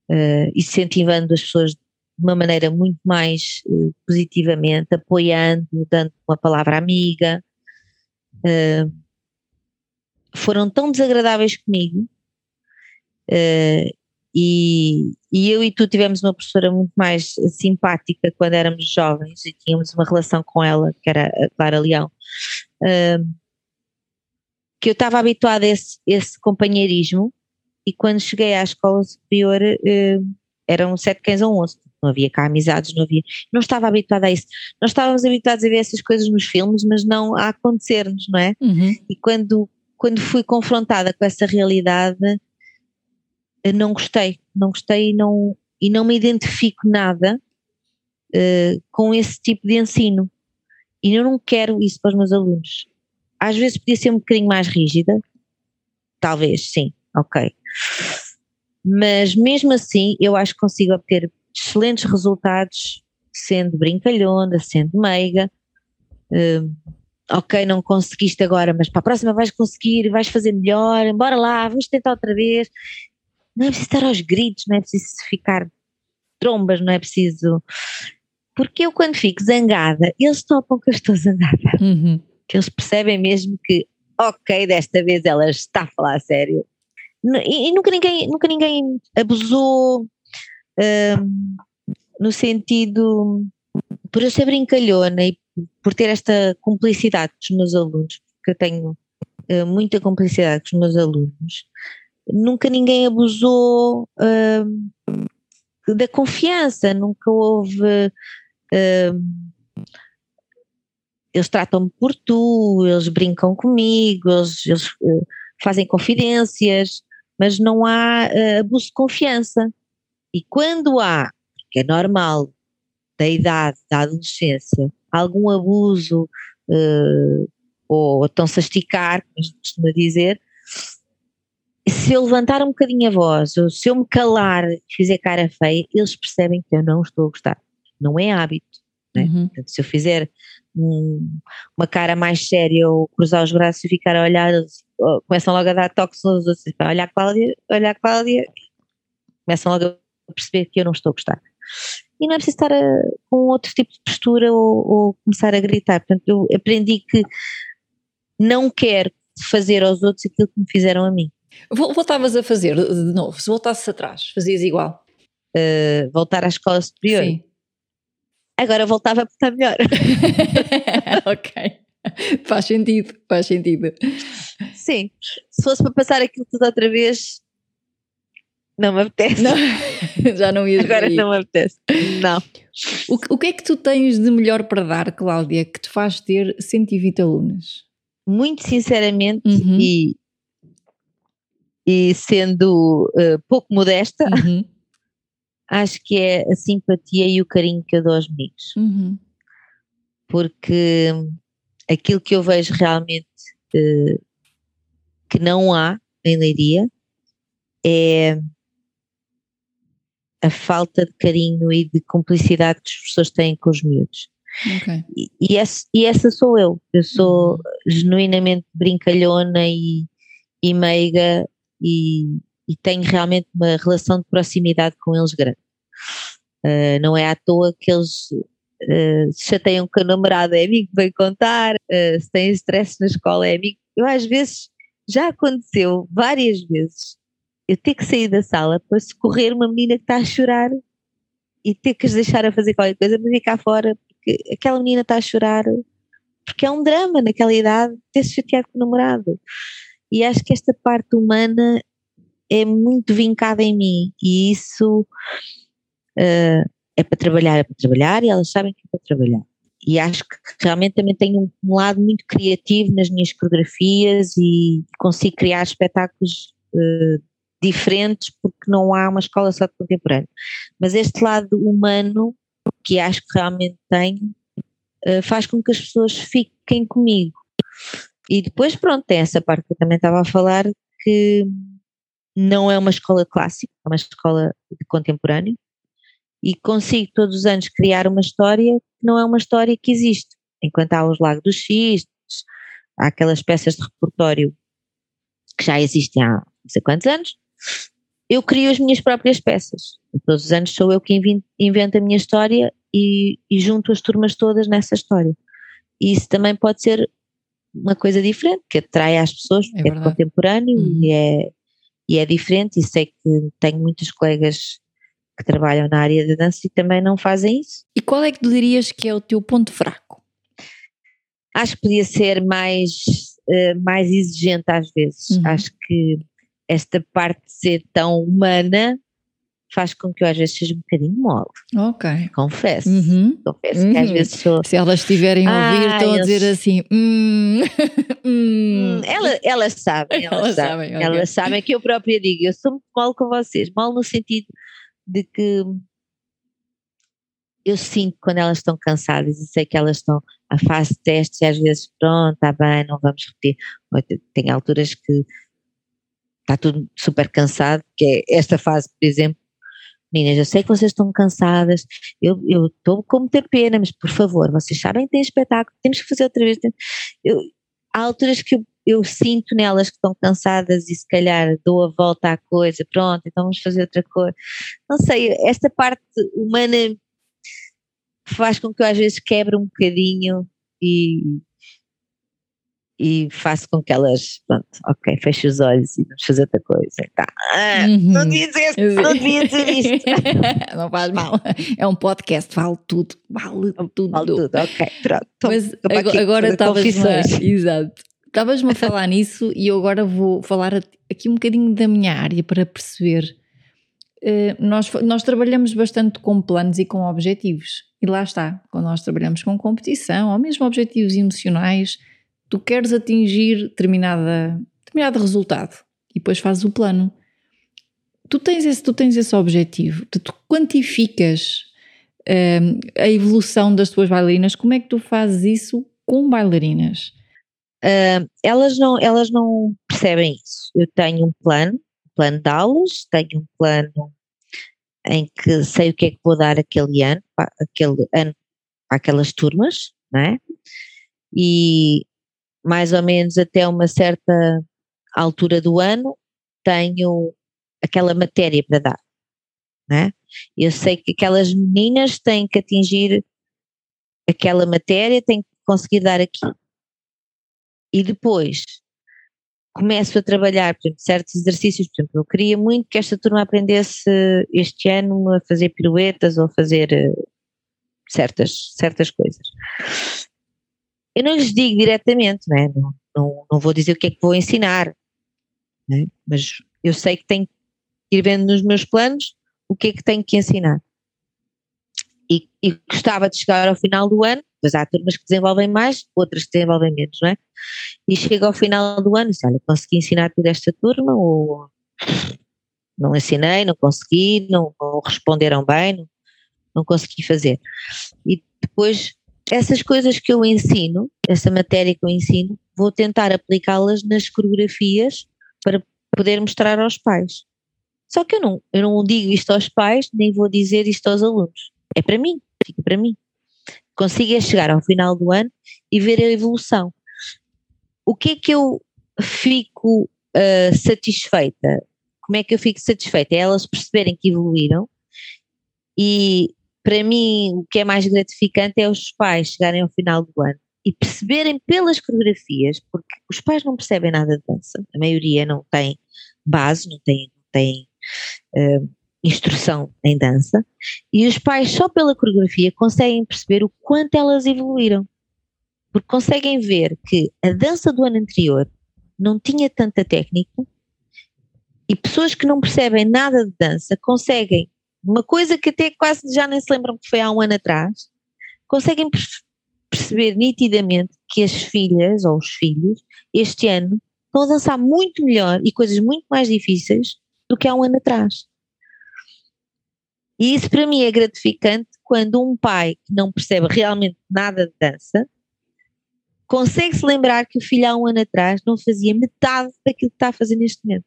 uh, incentivando as pessoas de uma maneira muito mais uh, positivamente, apoiando, dando uma palavra amiga. Uh, foram tão desagradáveis comigo e, e, eu e tu tivemos uma professora muito mais simpática quando éramos jovens e tínhamos uma relação com ela, que era a Clara Leão, que eu estava habituada a esse, esse, companheirismo e quando cheguei à escola superior eram sete cães um osso não havia cá amizades, não havia, não estava habituada a isso. Nós estávamos habituados a ver essas coisas nos filmes, mas não a acontecer-nos, não é? Uhum. E quando, quando fui confrontada com essa realidade, não gostei, não gostei e não, e não me identifico nada uh, com esse tipo de ensino. E eu não quero isso para os meus alunos. Às vezes podia ser um bocadinho mais rígida, talvez, sim, ok. Mas mesmo assim, eu acho que consigo obter excelentes resultados sendo brincalhona, sendo meiga. Uh, ok, não conseguiste agora, mas para a próxima vais conseguir, vais fazer melhor, bora lá, vamos tentar outra vez. Não é preciso estar aos gritos, não é preciso ficar trombas, não é preciso. Porque eu, quando fico zangada, eles topam que eu estou zangada. Uhum. Que eles percebem mesmo que, ok, desta vez ela está a falar a sério. E, nunca, ninguém, nunca ninguém abusou, no sentido, por eu ser brincalhona e por ter esta cumplicidade com os meus alunos, porque eu tenho uh, muita cumplicidade com os meus alunos, nunca ninguém abusou uh, da confiança, nunca houve. Uh, eles tratam-me por tu, eles brincam comigo, eles, eles fazem confidências, mas não há abuso de confiança. E quando há, que é normal, da idade, da adolescência, algum abuso uh, ou estão-se a esticar, como costuma dizer, se eu levantar um bocadinho a voz, ou se eu me calar e fizer cara feia, eles percebem que eu não estou a gostar. Não é hábito. Né? Uhum. Portanto, se eu fizer um, uma cara mais séria ou cruzar os braços e ficar a olhar, começam logo a dar toques nos outros, olha a Cláudia, olha a Cláudia, começam logo a perceber que eu não estou a gostar. E não é preciso estar a, com outro tipo de postura ou, ou, começar a gritar. Portanto, eu aprendi que não quero fazer aos outros aquilo que me fizeram a mim. Voltavas a fazer de novo, se voltasses atrás, fazias igual? Uh, voltar à escola superior? Sim. Agora voltava para estar melhor. ok. Faz sentido, faz sentido. Sim. Se fosse para passar aquilo tudo outra vez, Não me apetece. Não, já não ias Agora não me apetece. Não. O, que- o que é que tu tens de melhor para dar, Cláudia, que te faz ter 120 alunos? Muito sinceramente Uhum. e, e sendo eh, pouco modesta, Uhum, acho que é a simpatia e o carinho que eu dou aos meninos. uhum, Porque aquilo que eu vejo realmente eh, que não há em Leiria é a falta de carinho e de cumplicidade que as pessoas têm com os miúdos. ok. E, e esse- e essa sou eu. Eu sou Uhum. genuinamente brincalhona e, e meiga e, e tenho realmente uma relação de proximidade com eles grande. Uh, não é à toa que eles uh, se chateiam com o namorado, é amigo vem contar, uh, se têm stress na escola, é amigo. Eu às vezes, já aconteceu várias vezes, eu ter que sair da sala para socorrer uma menina que está a chorar e ter que deixar a fazer qualquer coisa para ficar fora porque aquela menina está a chorar porque é um drama naquela idade ter-se chateado com o namorado. E acho que esta parte humana é muito vincada em mim e isso eh, é para trabalhar, é para trabalhar e elas sabem que é para trabalhar. E acho que realmente também tenho um, lado muito criativo nas minhas coreografias e consigo criar espetáculos eh, diferentes porque não há uma escola só de contemporâneo. Mas este lado humano que acho que realmente tenho, eh, faz com que as pessoas fiquem comigo. E depois, pronto, tem essa parte que eu também estava a falar, que não é uma escola clássica, é uma escola de contemporâneo, e consigo todos os anos criar uma história que não é uma história que existe. Enquanto há os Lagos dos Xistes, há aquelas peças de repertório que já existem há não sei quantos anos, eu crio as minhas próprias peças. Todos os anos sou eu que invento a minha história e, e junto as turmas todas nessa história. E isso também pode ser uma coisa diferente, que atrai às pessoas, porque é, verdade. contemporâneo Uhum. e, é, e é diferente. E sei que tenho muitos colegas que trabalham na área da dança e também não fazem isso. E qual é que tu dirias que é o teu ponto fraco? Acho que podia ser mais, eh, mais exigente às vezes. Uhum. Acho que esta parte de ser tão humana faz com que eu às vezes seja um bocadinho mole, Ok. confesso. Uhum. Confesso que às Uhum. vezes sou. Se elas estiverem a ouvir, Ah, estão a eles- dizer assim: hum, hum. Hum, ela- elas sabem, elas, Elas sabem, sabem, elas sabem que eu própria digo, eu sou muito mal com vocês, mal no sentido de que eu sinto quando elas estão cansadas e sei que elas estão à fase de testes e às vezes pronto, está bem, não vamos repetir. Tem alturas que está tudo super cansado, que é esta fase, por exemplo, meninas, eu sei que vocês estão cansadas, eu estou com muita pena, mas por favor, vocês sabem que tem espetáculo, temos que fazer outra vez. Eu, há alturas que eu, eu sinto nelas que estão cansadas e se calhar dou a volta à coisa, pronto, então vamos fazer outra coisa. Não sei, esta parte humana faz com que eu às vezes quebre um bocadinho e, e faço com que elas, pronto, ok, feche os olhos e vamos fazer outra coisa. Tá. Ah, Não Uhum. devia dizer, não devia dizer isto. não faz mal. É um podcast, vale tudo. Vale tudo. Vale tudo, ok, pronto. Então, Mas agora, aqui agora confissões. exato. Estavas-me a falar nisso e eu agora vou falar aqui um bocadinho da minha área para perceber. Eh, nós, nós trabalhamos bastante com planos e com objetivos. E lá está, quando nós trabalhamos com competição ou mesmo objetivos emocionais, tu queres atingir determinada, determinado resultado e depois fazes o plano. Tu tens esse, tu tens esse objetivo, tu, tu quantificas eh, a evolução das tuas bailarinas, como é que tu fazes isso com bailarinas? Ah, elas, não, elas não percebem isso. Eu tenho um plano, um plano de aulas, tenho um plano em que sei o que é que vou dar aquele ano, pa- aquele ano para aquelas turmas, não é? E mais ou menos até uma certa altura do ano tenho aquela matéria para dar, não é? Eu sei que aquelas meninas têm que atingir aquela matéria, têm que conseguir dar aquilo e depois começo a trabalhar, por exemplo, certos exercícios, por exemplo, eu queria muito que esta turma aprendesse este ano a fazer piruetas ou a fazer eh, certas, certas coisas. Eu não lhes digo diretamente, não, é? não, não, não vou dizer o que é que vou ensinar, não é? mas eu sei que tenho ir vendo nos meus planos o que é que tenho que ensinar. E, e gostava de chegar ao final do ano, pois há turmas que desenvolvem mais, outras que desenvolvem menos, não é? E chego ao final do ano e olha, consegui ensinar tudo esta turma ou não ensinei, não consegui, não, não responderam bem, não, não consegui fazer. E depois, essas coisas que eu ensino, essa matéria que eu ensino, vou tentar aplicá-las nas coreografias para poder mostrar aos pais. Só que eu não, eu não digo isto aos pais, nem vou dizer isto aos alunos. É para mim, fica para mim. Consigo é chegar ao final do ano e ver a evolução. O que é que eu fico uh, satisfeita? Como é que eu fico satisfeita? É elas perceberem que evoluíram e para mim o que é mais gratificante é os pais chegarem ao final do ano e perceberem pelas coreografias, porque os pais não percebem nada de dança, a maioria não tem base, não tem, não tem uh, instrução em dança, e os pais só pela coreografia conseguem perceber o quanto elas evoluíram, porque conseguem ver que a dança do ano anterior não tinha tanta técnica e pessoas que não percebem nada de dança conseguem uma coisa que até quase já nem se lembram que foi há um ano atrás, conseguem perceber nitidamente que as filhas ou os filhos este ano estão a dançar muito melhor e coisas muito mais difíceis do que há um ano atrás. E isso para mim é gratificante quando um pai que não percebe realmente nada de dança consegue se lembrar que o filho há um ano atrás não fazia metade daquilo que está a fazer neste momento.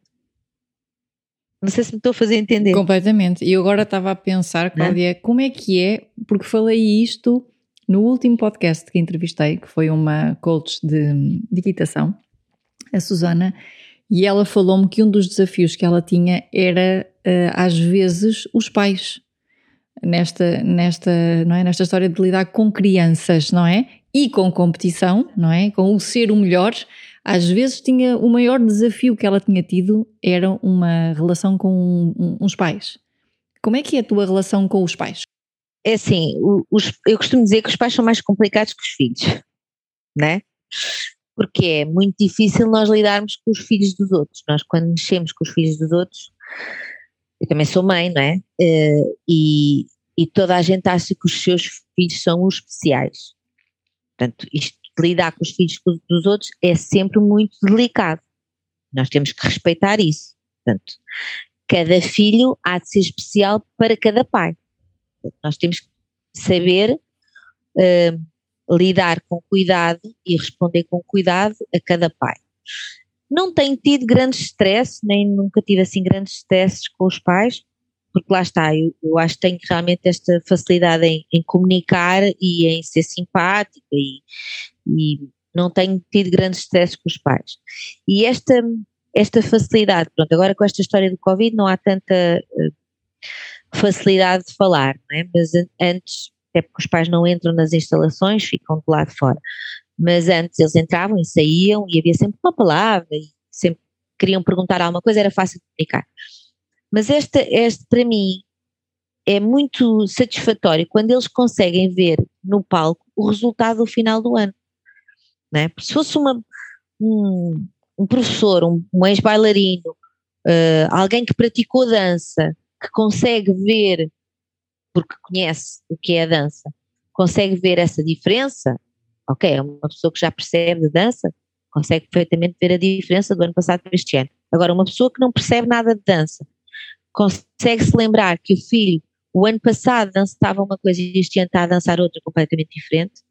Não sei se me estou a fazer entender. Completamente. E eu agora estava a pensar, Cláudia, como é que é, porque falei isto no último podcast que entrevistei, que foi uma coach de, de equitação, a Susana, e ela falou-me que um dos desafios que ela tinha era, uh, às vezes, os pais. Nesta, nesta, não é? nesta história de lidar com crianças, não é? E com competição, não é? Com o ser o melhor, às vezes tinha o maior desafio que ela tinha tido era uma relação com um, uns pais. Como é que é a tua relação com os pais? é assim, os, eu costumo dizer que os pais são mais complicados que os filhos, né? Porque é muito difícil nós lidarmos com os filhos dos outros. Nós, quando mexemos com os filhos dos outros, eu também sou mãe, não é? Uh, e, e toda a gente acha que os seus filhos são os especiais. Portanto, isto de lidar com os filhos dos outros é sempre muito delicado. Nós temos que respeitar isso. Portanto, cada filho há de ser especial para cada pai. Nós temos que saber uh, lidar com cuidado e responder com cuidado a cada pai. Não tenho tido grandes stress, nem nunca tive assim grandes stresses com os pais, porque lá está, eu, eu acho que tenho realmente esta facilidade em, em comunicar e em ser simpática e, e não tenho tido grandes stresses com os pais. E esta, esta facilidade, pronto, agora com esta história do Covid não há tanta uh, facilidade de falar, não é? mas antes, até porque os pais não entram nas instalações, ficam do lado de fora, mas antes eles entravam e saíam e havia sempre uma palavra e sempre queriam perguntar alguma coisa, era fácil de comunicar. Mas esta, este para mim é muito satisfatório quando eles conseguem ver no palco o resultado do final do ano. Não é? Se fosse uma, um, um professor, um, um ex-bailarino, uh, alguém que praticou dança, que consegue ver, porque conhece o que é a dança, consegue ver essa diferença, ok, é uma pessoa que já percebe de dança, consegue perfeitamente ver a diferença do ano passado para este ano. Agora, uma pessoa que não percebe nada de dança, consegue se lembrar que o filho, o ano passado dançava uma coisa e este ano está a dançar outra completamente diferente,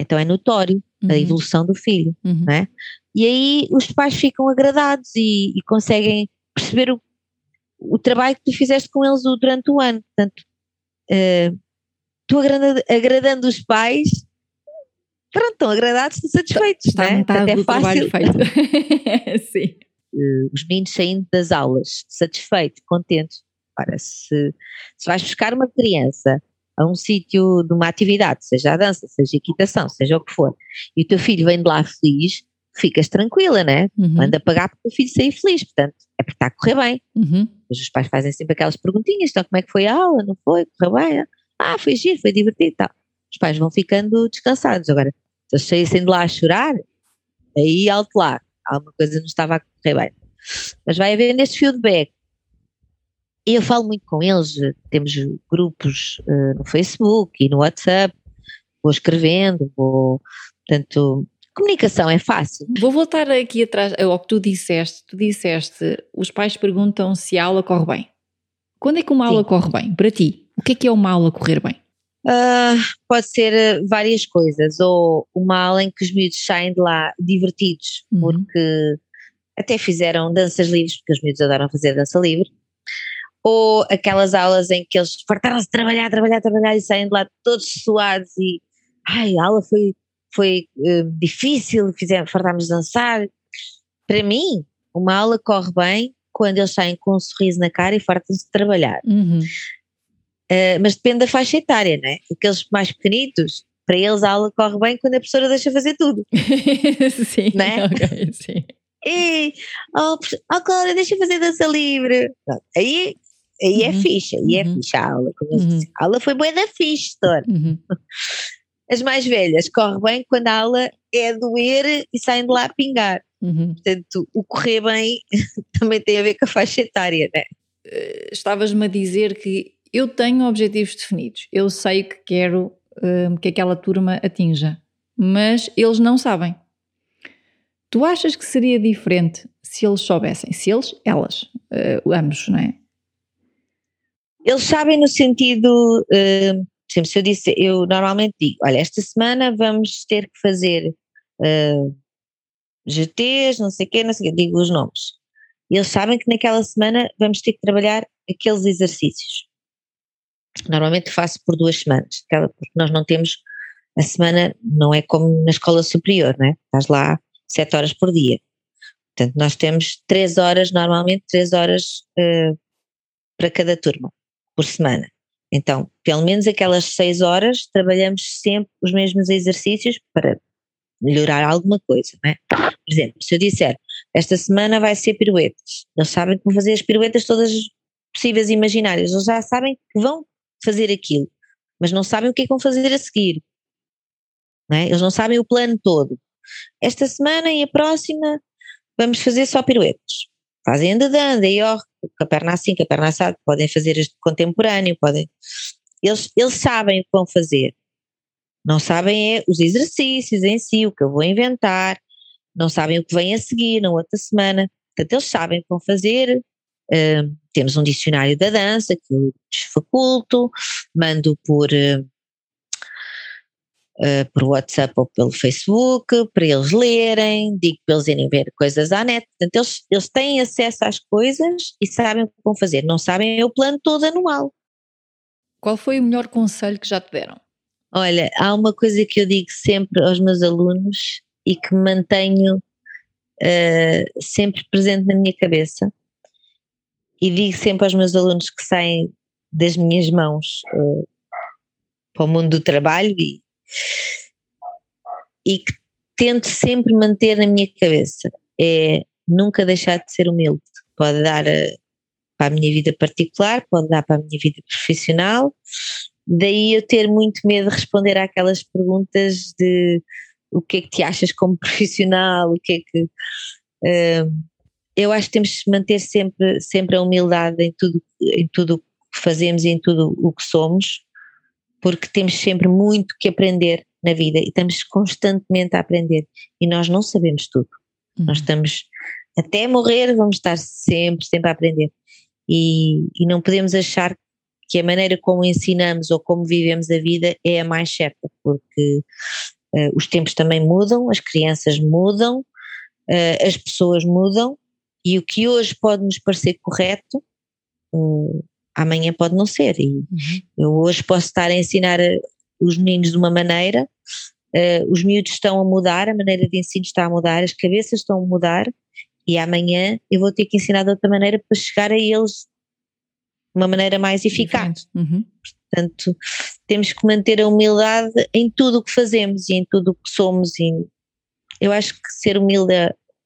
então é notório uhum. a evolução do filho, uhum. não é? E aí os pais ficam agradados e, e conseguem perceber o, o trabalho que tu fizeste com eles durante o ano. Portanto, uh, tu agradando, agradando os pais, pronto, estão agradados e satisfeitos. Está né? metade é do fácil. trabalho feito. Sim. Uh, os meninos saindo das aulas, satisfeitos, contentes. Ora, se, se vais buscar uma criança a um sítio de uma atividade, seja a dança, seja a equitação, seja o que for, e o teu filho vem de lá feliz, ficas tranquila, né? Uhum. Manda pagar para o filho sair feliz, portanto, é porque está a correr bem. Uhum. Mas os pais fazem sempre aquelas perguntinhas, então como é que foi a aula, não foi, correu bem? Ah, foi giro, foi divertido e tal. Os pais vão ficando descansados. Agora, se eles saíssem de lá a chorar, aí alto lá, alguma coisa não estava a correr bem. Mas vai haver neste feedback, e eu falo muito com eles, temos grupos uh, no Facebook e no WhatsApp, vou escrevendo, vou, portanto, comunicação é fácil. Vou voltar aqui atrás ao que tu disseste, tu disseste, os pais perguntam se a aula corre bem. Quando é que uma Sim. aula corre bem, para ti? O que é que é uma aula correr bem? Uh, pode ser eh, várias coisas, ou uma aula em que os miúdos saem de lá divertidos, uhum. porque até fizeram danças livres, porque os miúdos adoram fazer dança livre, ou aquelas aulas em que eles fartaram-se de trabalhar, trabalhar, trabalhar e saem de lá todos suados e ai, a aula foi, foi uh, difícil, fizemos, fartámos de dançar. Para mim, uma aula corre bem quando eles saem com um sorriso na cara e fartam-se de trabalhar. Uhum. Uh, mas depende da faixa etária, não é? Aqueles mais pequenitos, para eles a aula corre bem quando a professora deixa fazer tudo. sim, não é? okay, sim. E, oh, oh Cláudia, deixa fazer dança livre. Aí, aí é uhum. é ficha, aí é uhum. é ficha a aula. Como uhum. a aula foi boa da ficha, uhum. As mais velhas corre bem quando a aula é doer e saem de lá a pingar. Uhum. Portanto, o correr bem também tem a ver com a faixa etária, né? Estavas-me a dizer que eu tenho objetivos definidos, eu sei que quero uh, que aquela turma atinja, mas eles não sabem. Tu achas que seria diferente se eles soubessem? Se eles, elas, uh, ambos, não é? Eles sabem no sentido, uh, sempre se eu disse, eu normalmente digo, olha, esta semana vamos ter que fazer uh, GTs, não sei o quê, não sei o quê, digo os nomes. Eles sabem que naquela semana vamos ter que trabalhar aqueles exercícios. Normalmente faço por duas semanas, porque nós não temos, a semana não é como na escola superior, não é? Estás lá sete horas por dia. Portanto, nós temos três horas, normalmente três horas uh, para cada turma, por semana. Então, pelo menos aquelas seis horas, trabalhamos sempre os mesmos exercícios para melhorar alguma coisa, não é? Por exemplo, se eu disser, esta semana vai ser piruetas, eles sabem que vão fazer as piruetas todas possíveis e imaginárias, eles já sabem que vão fazer aquilo, mas não sabem o que é que vão fazer a seguir. Não é? Eles não sabem o plano todo. Esta semana e a próxima vamos fazer só piruetas. Fazem andadando, aí ó, com a perna assim, com a perna assada, podem fazer este contemporâneo, podem. Eles, eles sabem o que vão fazer. Não sabem é os exercícios em si, o que eu vou inventar, não sabem o que vem a seguir na outra semana. Portanto, eles sabem o que vão fazer. Uh, temos um dicionário da dança que eu desfaculto, mando por, uh, uh, por WhatsApp ou pelo Facebook, para eles lerem, digo para eles irem ver coisas à net. Portanto, eles, eles têm acesso às coisas e sabem o que vão fazer, não sabem é o plano todo anual. Qual foi o melhor conselho que já te deram? Olha, há uma coisa que eu digo sempre aos meus alunos e que mantenho uh, sempre presente na minha cabeça, e digo sempre aos meus alunos que saem das minhas mãos uh, para o mundo do trabalho e, e que tento sempre manter na minha cabeça é nunca deixar de ser humilde. Pode dar uh, para a minha vida particular, pode dar para a minha vida profissional. Daí eu ter muito medo de responder àquelas perguntas de o que é que te achas como profissional, o que é que. Uh, eu acho que temos que manter sempre, sempre a humildade em tudo, em tudo o que fazemos e em tudo o que somos, porque temos sempre muito que aprender na vida e estamos constantemente a aprender e nós não sabemos tudo. Uhum. Nós estamos até morrer, vamos estar sempre, sempre a aprender. E, e não podemos achar que a maneira como ensinamos ou como vivemos a vida é a mais certa, porque uh, os tempos também mudam, as crianças mudam, uh, as pessoas mudam e o que hoje pode nos parecer correto, uh, amanhã pode não ser. E uhum. eu hoje posso estar a ensinar eh, os meninos de uma maneira, uh, os miúdos estão a mudar, a maneira de ensino está a mudar, as cabeças estão a mudar, e amanhã eu vou ter que ensinar de outra maneira para chegar a eles de uma maneira mais eficaz. Uhum. Portanto, temos que manter a humildade em tudo o que fazemos e em tudo o que somos. E eu acho que ser humilde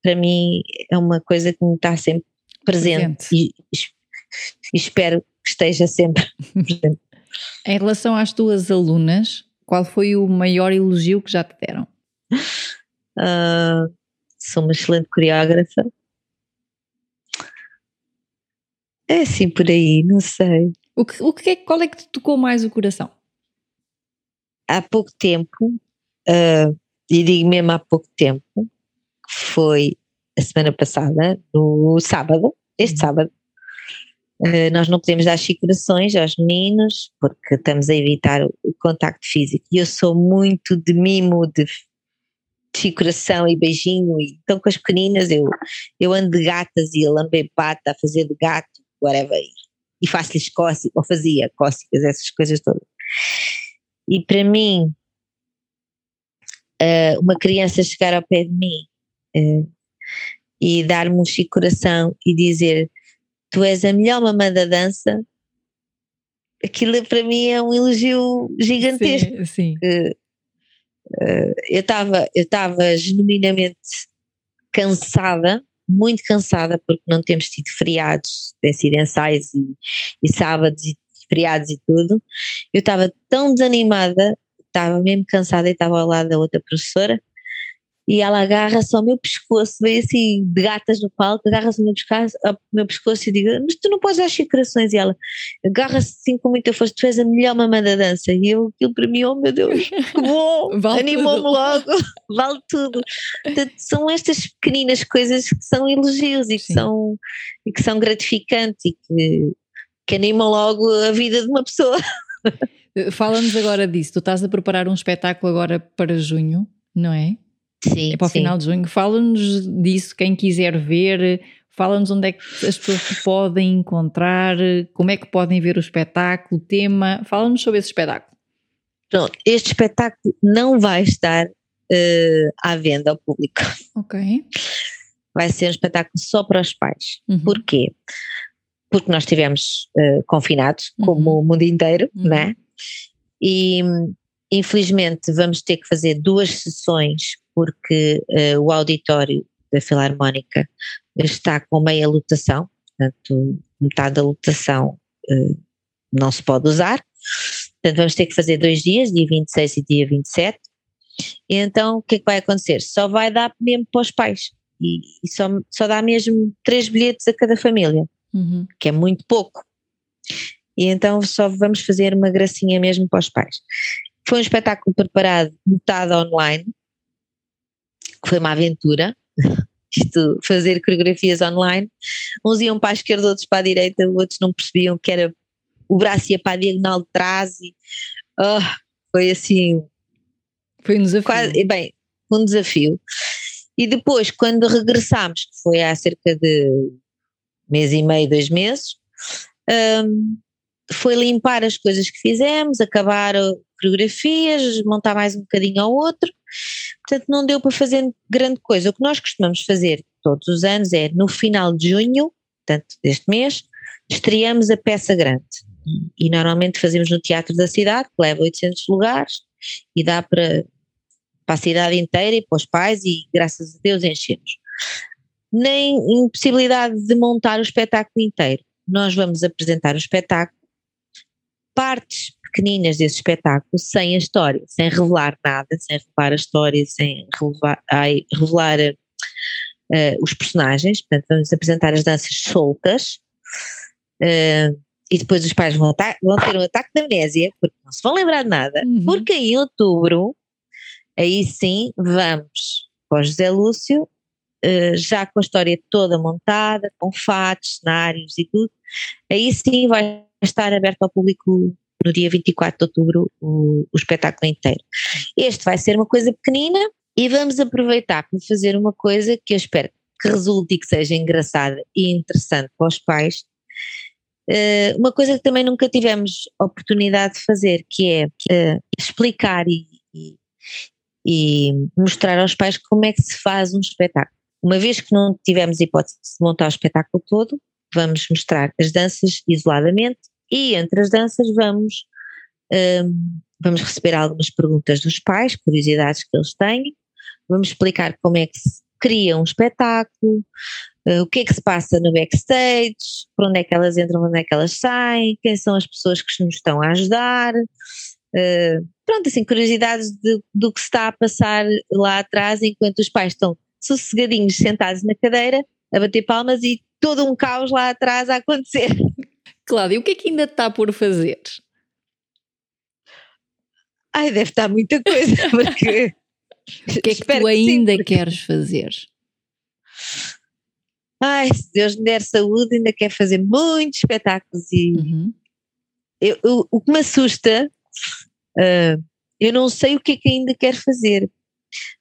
para mim é uma coisa que me está sempre presente, presente. E, e, espero esteja sempre presente. em relação às tuas alunas, qual foi o maior elogio que já te deram? Uh, sou uma excelente coreógrafa. É assim por aí, não sei. O que, o que é, qual é que te tocou mais o coração? Há pouco tempo, uh, e digo mesmo há pouco tempo, foi a semana passada, no sábado, este uhum. sábado, nós não podemos dar chicurações aos meninos porque estamos a evitar o, contacto físico. E eu sou muito de mimo, de coração e beijinho, e então com as pequeninas eu, eu ando de gatas e a lamber pata, a fazer de gato, whatever, e faço-lhes cócegas, ou fazia cócegas, essas coisas todas. E para mim, uh, uma criança chegar ao pé de mim uh, e dar-me um chico coração e dizer tu és a melhor mamã da dança, aquilo para mim é um elogio gigantesco. Sim, sim. Uh, uh, eu estava eu estava genuinamente cansada, muito cansada porque não temos tido feriados, ensaios e, e sábados e feriados e tudo. Eu estava tão desanimada, estava mesmo cansada e estava ao lado da outra professora e ela agarra-se ao meu pescoço, veio assim de gatas no palco, agarra-se ao meu pescoço, ao meu pescoço e digo, mas tu não podes dar xicrações, e ela agarra-se assim com muita força, tu és a melhor mamã da dança, e eu, aquilo para mim, oh meu Deus, que bom, vale animou-me logo, vale tudo. Portanto, são estas pequeninas coisas que são elogios e que, são, e que são gratificantes e que, que animam logo a vida de uma pessoa. Fala-nos agora disso, tu estás a preparar um espetáculo agora para junho, não é? Sim, é para o sim. final de junho. Fala-nos disso, quem quiser ver, fala-nos onde é que as pessoas podem encontrar, como é que podem ver o espetáculo, o tema. Fala-nos sobre esse espetáculo. Pronto, este espetáculo não vai estar uh, à venda ao público. Ok. Vai ser um espetáculo só para os pais. Uhum. Porquê? Porque nós estivemos uh, confinados, uhum. como o mundo inteiro, uhum. né? E infelizmente vamos ter que fazer duas sessões porque uh, o auditório da Filarmónica está com meia lotação, portanto, metade da lotação uh, não se pode usar. Portanto, vamos ter que fazer dois dias, dia 26 e dia 27. E então, o que é que vai acontecer? Só vai dar mesmo para os pais. E, e só, só dá mesmo três bilhetes a cada família, uhum. que é muito pouco. E então só vamos fazer uma gracinha mesmo para os pais. Foi um espetáculo preparado metade online, que foi uma aventura. Isto, fazer coreografias online. Uns iam para a esquerda, outros para a direita, outros não percebiam que era o braço ia para a diagonal de trás e oh, foi assim. Foi um desafio. Quase, bem, um desafio. E depois, quando regressámos, que foi há cerca de mês e meio, dois meses, um, foi limpar as coisas que fizemos, acabar coreografias, montar mais um bocadinho ao outro. Portanto, não deu para fazer grande coisa. O que nós costumamos fazer todos os anos é no final de junho, portanto, deste mês, estreamos a peça grande. E normalmente fazemos no Teatro da Cidade, que leva 800 lugares e dá para, para a cidade inteira e para os pais, e graças a Deus enchemos. Nem impossibilidade de montar o espetáculo inteiro. Nós vamos apresentar o espetáculo, partes pequeninas desse espetáculo sem a história, sem revelar nada, sem revelar a história, sem revelar, ai, revelar uh, os personagens. Portanto, vamos apresentar as danças soltas. Uh, e depois os pais vão, vão, ter um ataque de amnésia, porque não se vão lembrar de nada, uhum. porque em outubro, aí sim, vamos para o José Lúcio, uh, já com a história toda montada, com fatos, cenários e tudo, aí sim vai estar aberto ao público no dia 24 de outubro o, o espetáculo inteiro. Este vai ser uma coisa pequenina e vamos aproveitar para fazer uma coisa que eu espero que resulte e que seja engraçada e interessante para os pais. Uh, uma coisa que também nunca tivemos oportunidade de fazer, que é uh, explicar e, e, e, mostrar aos pais como é que se faz um espetáculo. Uma vez que não tivemos hipótese de montar o espetáculo todo, vamos mostrar as danças isoladamente e entre as danças vamos, um, vamos receber algumas perguntas dos pais, curiosidades que eles têm, vamos explicar como é que se cria um espetáculo, uh, o que é que se passa no backstage, por onde é que elas entram, onde é que elas saem, quem são as pessoas que nos estão a ajudar, uh, pronto, assim, curiosidades de, do que está a passar lá atrás enquanto os pais estão sossegadinhos sentados na cadeira a bater palmas e todo um caos lá atrás a acontecer. Cláudia, o que é que ainda está por fazer? Ai, deve estar muita coisa, porque. o que é que tu ainda sim, porque... queres fazer? Ai, se Deus me der saúde, ainda quer fazer muitos espetáculos e. Uhum. Eu, eu, o que me assusta, uh, eu não sei o que é que ainda quero fazer.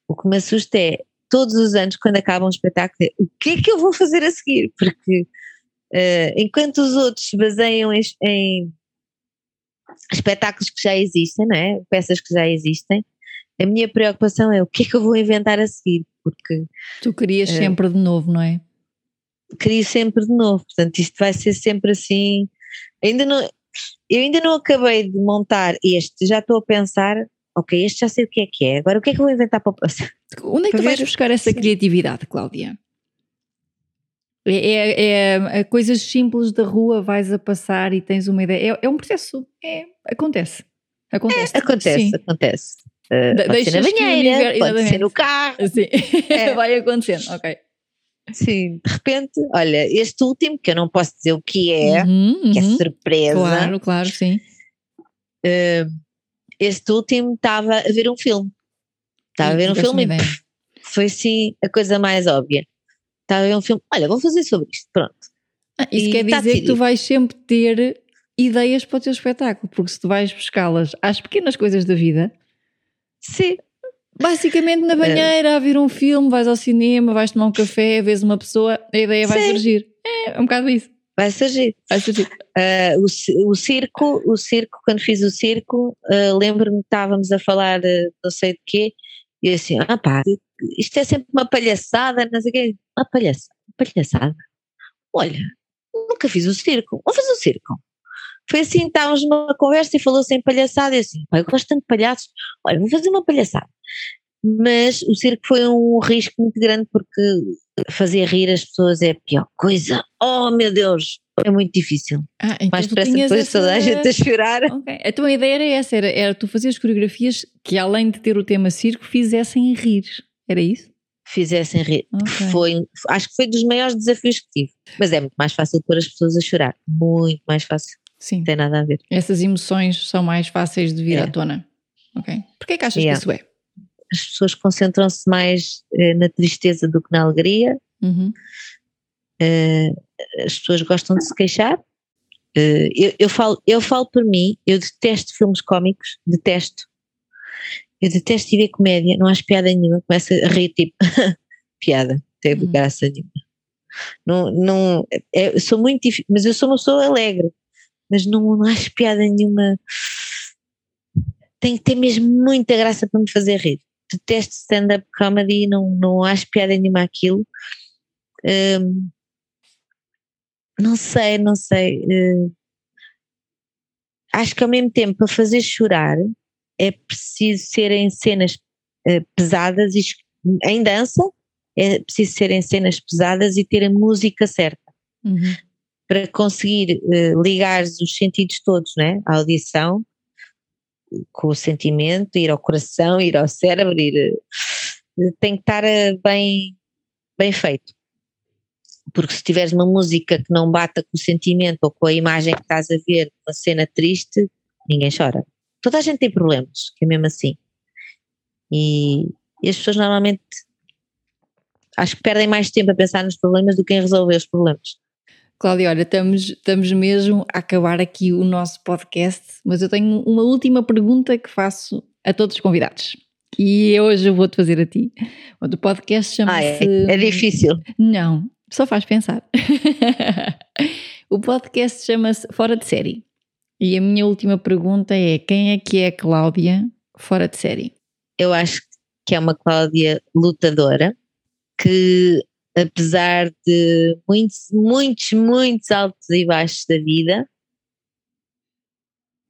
O que me assusta é, todos os anos, quando acaba um espetáculo, é, o que é que eu vou fazer a seguir? Porque uh, enquanto os outros se baseiam em, em espetáculos que já existem, não é? Peças que já existem. A minha preocupação é o que é que eu vou inventar a seguir, porque tu querias uh, sempre de novo, não é? Queria sempre de novo, portanto isto vai ser sempre assim. Ainda não, eu ainda não acabei de montar este, já estou a pensar, ok, este já sei o que é que é, agora o que é que eu vou inventar para o próximo? Onde é que tu vais buscar essa criatividade, Cláudia? É, é, é, é, coisas simples da rua, vais a passar e tens uma ideia. É, é um processo, é, acontece. Acontece. É, acontece, Sim. acontece. Uh, de, pode ser na banheira, pode ser no carro. Sim. É. vai acontecendo, ok. Sim, de repente, olha, este último, que eu não posso dizer o que é, uhum, uhum. que é uhum. surpresa. Claro, claro, sim. Uh, este último estava a ver um filme. Estava a ver um filme e foi assim a coisa mais óbvia estava a ver um filme, olha, vou fazer sobre isto, pronto. Ah, isso e quer tá dizer que tu vais sempre ter ideias para o teu espetáculo, porque se tu vais buscá-las às pequenas coisas da vida, sim. Basicamente na banheira, a ver um filme, vais ao cinema, vais tomar um café, vês uma pessoa, a ideia vai sim. surgir. É, é um bocado isso. Vai surgir. Vai surgir. Uh, o, o, circo, o circo, quando fiz o circo, uh, lembro-me que estávamos a falar de não sei de quê, e assim, ah pá, isto é sempre uma palhaçada, não sei o quê. Uma palhaçada, palhaçada. Olha, nunca fiz o circo, vou fazer o circo. Foi assim, estávamos numa conversa e falou-se em palhaçada, e assim, pai, eu gosto tanto de palhaços, olha, vou fazer uma palhaçada. Mas o circo foi um risco muito grande porque fazer rir as pessoas é a pior coisa. Oh meu Deus, é muito difícil. Ah, então Mais depressa depois essa... toda a gente a chorar. Okay. A tua ideia era essa, era, era tu fazeres coreografias que além de ter o tema circo fizessem rir, era isso? Fizessem rir. Okay. Foi, acho que foi dos maiores desafios que tive. Mas é muito mais fácil pôr as pessoas a chorar. Muito mais fácil. Sim. Não tem nada a ver. Essas emoções são mais fáceis de vir é. à tona. Ok. Porquê que achas yeah. que isso é? As pessoas concentram-se mais eh, na tristeza do que na alegria. Uhum. Uh, as pessoas gostam de se queixar. Uh, eu, eu, falo, eu falo por mim, eu detesto filmes cómicos, detesto. Eu detesto ir ver comédia, não acho piada nenhuma, começo a rir tipo, piada, tem hum. graça nenhuma. Não, não, é, sou muito difícil, mas eu sou uma pessoa alegre, mas não, não acho piada nenhuma. Tem que ter mesmo muita graça para me fazer rir. Detesto stand-up comedy, não, não acho piada nenhuma aquilo. Um, não sei, não sei. Uh, acho que ao mesmo tempo, para fazer chorar, é preciso serem cenas uh, pesadas e em dança é preciso serem cenas pesadas e ter a música certa uhum. para conseguir uh, ligar os sentidos todos, né? A audição com o sentimento, ir ao coração, ir ao cérebro, ir, uh, tem que estar bem, bem feito porque se tiveres uma música que não bata com o sentimento ou com a imagem que estás a ver, uma cena triste, ninguém chora. Toda a gente tem problemas, que é mesmo assim. E, e as pessoas normalmente acho que perdem mais tempo a pensar nos problemas do que em resolver os problemas. Cláudia, olha, estamos, estamos mesmo a acabar aqui o nosso podcast, mas eu tenho uma última pergunta que faço a todos os convidados. E hoje eu vou-te fazer a ti. O podcast chama-se. Ah, é, é difícil. Não, só faz pensar. o podcast chama-se Fora de Série. E a minha última pergunta é: quem é que é a Cláudia fora de série? Eu acho que é uma Cláudia lutadora que, apesar de muitos, muitos, muitos altos e baixos da vida,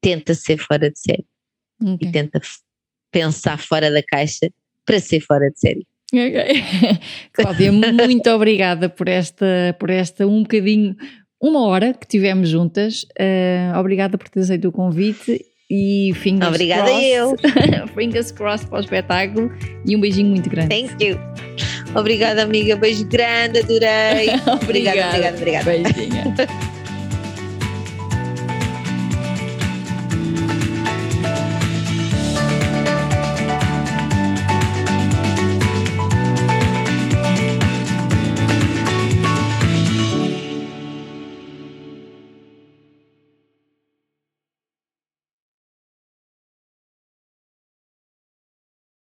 tenta ser fora de série okay. e tenta pensar fora da caixa para ser fora de série. Okay. Cláudia, muito obrigada por esta, por esta um bocadinho, uma hora que tivemos juntas. Uh, obrigada por ter aceito o convite e fingers Obrigada crossed. eu. fingers crossed para o espetáculo e um beijinho muito grande. Thank you. Obrigada, amiga. Beijo grande, adorei. obrigada, obrigada, obrigada, obrigada. Beijinho.